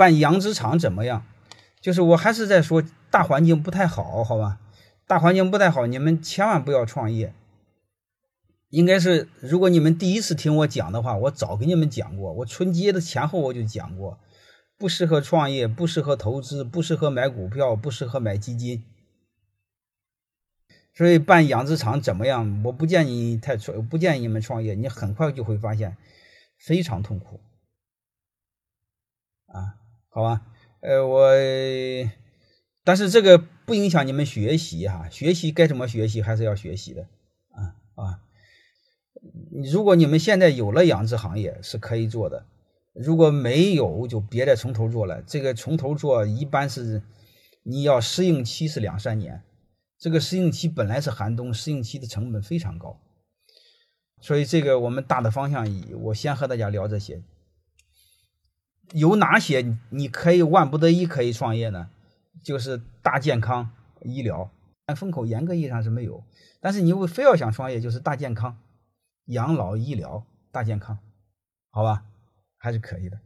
办养殖场怎么样？就是我还是在说大环境不太好，好吧？大环境不太好，你们千万不要创业。应该是，如果你们第一次听我讲的话，我早给你们讲过。我春节的前后我就讲过，不适合创业，不适合投资，不适合买股票，不适合买基金。所以办养殖场怎么样？我不建议太创，不建议你们创业，你很快就会发现非常痛苦。啊，好吧，呃，我，但是这个不影响你们学习哈，学习该怎么学习还是要学习的，啊啊。如果你们现在有了养殖行业是可以做的，如果没有就别再从头做了。这个从头做一般是你要适应期是两三年，这个适应期本来是寒冬，适应期的成本非常高。所以这个我们大的方向，我先和大家聊这些。有哪些你可以万不得已可以创业呢？就是大健康医疗，但风口严格意义上是没有。但是你如果非要想创业，就是大健康。养老医疗大健康，好吧，还是可以的。